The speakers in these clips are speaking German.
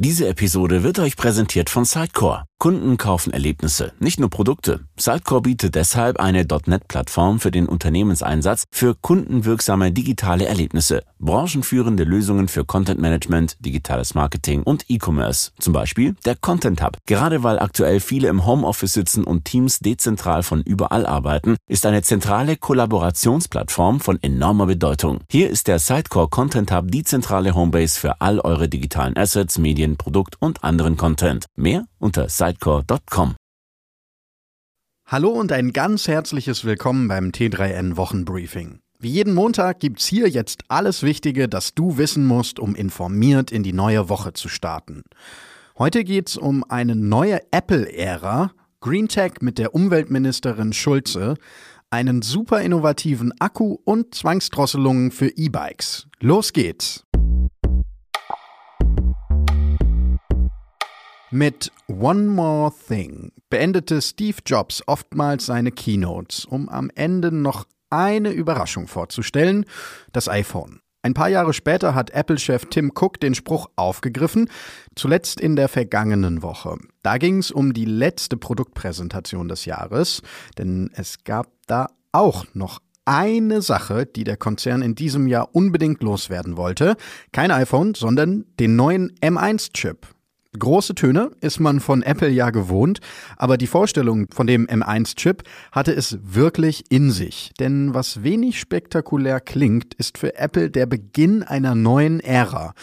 Diese Episode wird euch präsentiert von Sitecore. Kunden kaufen Erlebnisse, nicht nur Produkte. Sitecore bietet deshalb eine .NET-Plattform für den Unternehmenseinsatz für kundenwirksame digitale Erlebnisse, branchenführende Lösungen für Content Management, digitales Marketing und E-Commerce, zum Beispiel der Content Hub. Gerade weil aktuell viele im Homeoffice sitzen und Teams dezentral von überall arbeiten, ist eine zentrale Kollaborationsplattform von enormer Bedeutung. Hier ist der Sitecore Content Hub die zentrale Homebase für all eure digitalen Assets, Medien, Medien, Produkt und anderen Content. Mehr unter sitecore.com. Hallo und ein ganz herzliches Willkommen beim T3N Wochenbriefing. Wie jeden Montag gibt's hier jetzt alles Wichtige, das du wissen musst, um informiert in die neue Woche zu starten. Heute geht's um eine neue Apple-Ära, GreenTech mit der Umweltministerin Schulze, einen super innovativen Akku und Zwangsdrosselungen für E-Bikes. Los geht's! Mit One More Thing beendete Steve Jobs oftmals seine Keynotes, um am Ende noch eine Überraschung vorzustellen, das iPhone. Ein paar Jahre später hat Apple-Chef Tim Cook den Spruch aufgegriffen, zuletzt in der vergangenen Woche. Da ging es um die letzte Produktpräsentation des Jahres, denn es gab da auch noch eine Sache, die der Konzern in diesem Jahr unbedingt loswerden wollte. Kein iPhone, sondern den neuen M1-Chip. Große Töne ist man von Apple ja gewohnt, aber die Vorstellung von dem M1-Chip hatte es wirklich in sich. Denn was wenig spektakulär klingt, ist für Apple der Beginn einer neuen Ära.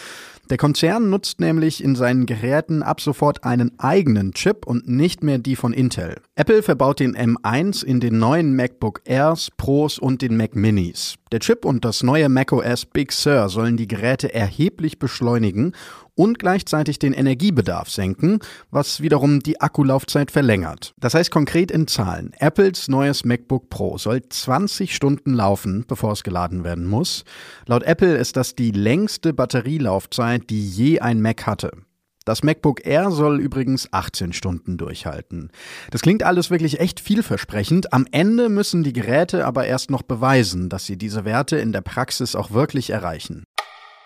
Der Konzern nutzt nämlich in seinen Geräten ab sofort einen eigenen Chip und nicht mehr die von Intel. Apple verbaut den M1 in den neuen MacBook Airs, Pros und den Mac Minis. Der Chip und das neue macOS Big Sur sollen die Geräte erheblich beschleunigen und gleichzeitig den Energiebedarf senken, was wiederum die Akkulaufzeit verlängert. Das heißt konkret in Zahlen. Apples neues MacBook Pro soll 20 Stunden laufen, bevor es geladen werden muss. Laut Apple ist das die längste Batterielaufzeit, die je ein Mac hatte. Das MacBook Air soll übrigens 18 Stunden durchhalten. Das klingt alles wirklich echt vielversprechend. Am Ende müssen die Geräte aber erst noch beweisen, dass sie diese Werte in der Praxis auch wirklich erreichen.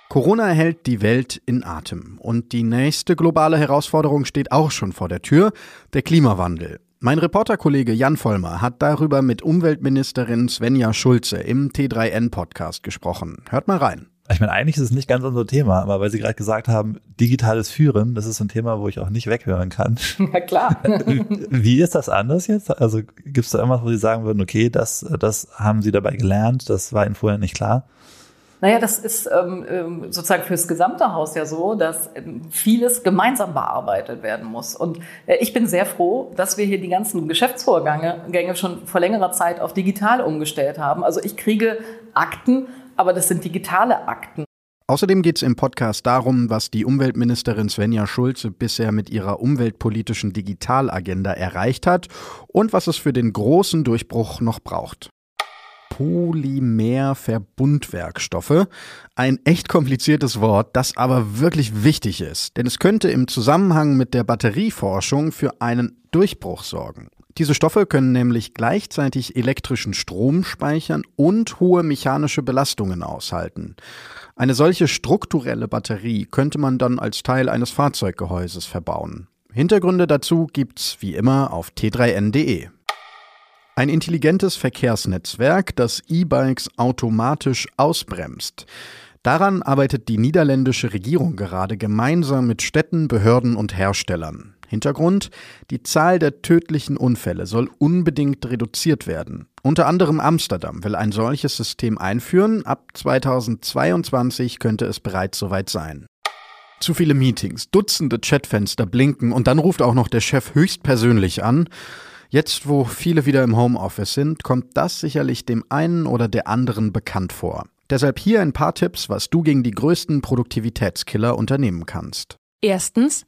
Corona hält die Welt in Atem und die nächste globale Herausforderung steht auch schon vor der Tür, der Klimawandel. Mein Reporterkollege Jan Vollmer hat darüber mit Umweltministerin Svenja Schulze im T3N-Podcast gesprochen. Hört mal rein. Ich meine, eigentlich ist es nicht ganz unser Thema, aber weil Sie gerade gesagt haben, digitales Führen, das ist ein Thema, wo ich auch nicht weghören kann. Ja, klar. Wie ist das anders jetzt? Also gibt es da irgendwas, wo Sie sagen würden, okay, das, das haben Sie dabei gelernt, das war Ihnen vorher nicht klar? Naja, das ist ähm, ähm, sozusagen fürs gesamte Haus ja so, dass ähm, vieles gemeinsam bearbeitet werden muss. Und äh, ich bin sehr froh, dass wir hier die ganzen Geschäftsvorgänge Gänge schon vor längerer Zeit auf digital umgestellt haben. Also ich kriege Akten, aber das sind digitale Akten. Außerdem geht es im Podcast darum, was die Umweltministerin Svenja Schulze bisher mit ihrer umweltpolitischen Digitalagenda erreicht hat und was es für den großen Durchbruch noch braucht. Polymerverbundwerkstoffe. Ein echt kompliziertes Wort, das aber wirklich wichtig ist, denn es könnte im Zusammenhang mit der Batterieforschung für einen Durchbruch sorgen. Diese Stoffe können nämlich gleichzeitig elektrischen Strom speichern und hohe mechanische Belastungen aushalten. Eine solche strukturelle Batterie könnte man dann als Teil eines Fahrzeuggehäuses verbauen. Hintergründe dazu gibt's wie immer auf t3n.de. Ein intelligentes Verkehrsnetzwerk, das E-Bikes automatisch ausbremst. Daran arbeitet die niederländische Regierung gerade gemeinsam mit Städten, Behörden und Herstellern. Hintergrund, die Zahl der tödlichen Unfälle soll unbedingt reduziert werden. Unter anderem Amsterdam will ein solches System einführen. Ab 2022 könnte es bereits soweit sein. Zu viele Meetings, Dutzende Chatfenster blinken und dann ruft auch noch der Chef höchstpersönlich an. Jetzt, wo viele wieder im Homeoffice sind, kommt das sicherlich dem einen oder der anderen bekannt vor. Deshalb hier ein paar Tipps, was du gegen die größten Produktivitätskiller unternehmen kannst. Erstens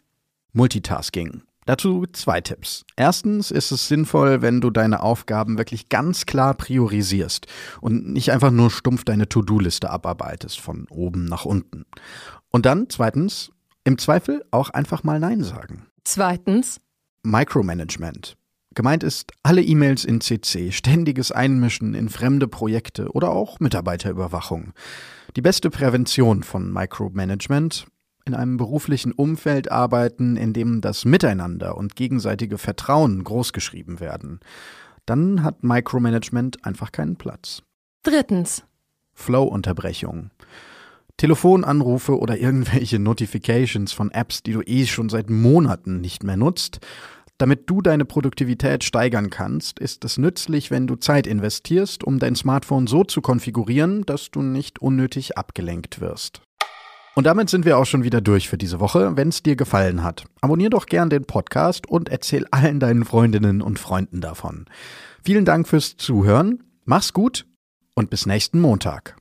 Multitasking. Dazu zwei Tipps. Erstens ist es sinnvoll, wenn du deine Aufgaben wirklich ganz klar priorisierst und nicht einfach nur stumpf deine To-Do-Liste abarbeitest von oben nach unten. Und dann zweitens, im Zweifel auch einfach mal Nein sagen. Zweitens Micromanagement. Gemeint ist alle E-Mails in CC, ständiges Einmischen in fremde Projekte oder auch Mitarbeiterüberwachung. Die beste Prävention von Micromanagement in einem beruflichen Umfeld arbeiten, in dem das Miteinander und gegenseitige Vertrauen großgeschrieben werden, dann hat Micromanagement einfach keinen Platz. Drittens. Flow-Unterbrechung. Telefonanrufe oder irgendwelche Notifications von Apps, die du eh schon seit Monaten nicht mehr nutzt. Damit du deine Produktivität steigern kannst, ist es nützlich, wenn du Zeit investierst, um dein Smartphone so zu konfigurieren, dass du nicht unnötig abgelenkt wirst. Und damit sind wir auch schon wieder durch für diese Woche. Wenn es dir gefallen hat, abonnier doch gern den Podcast und erzähl allen deinen Freundinnen und Freunden davon. Vielen Dank fürs Zuhören. Mach's gut und bis nächsten Montag.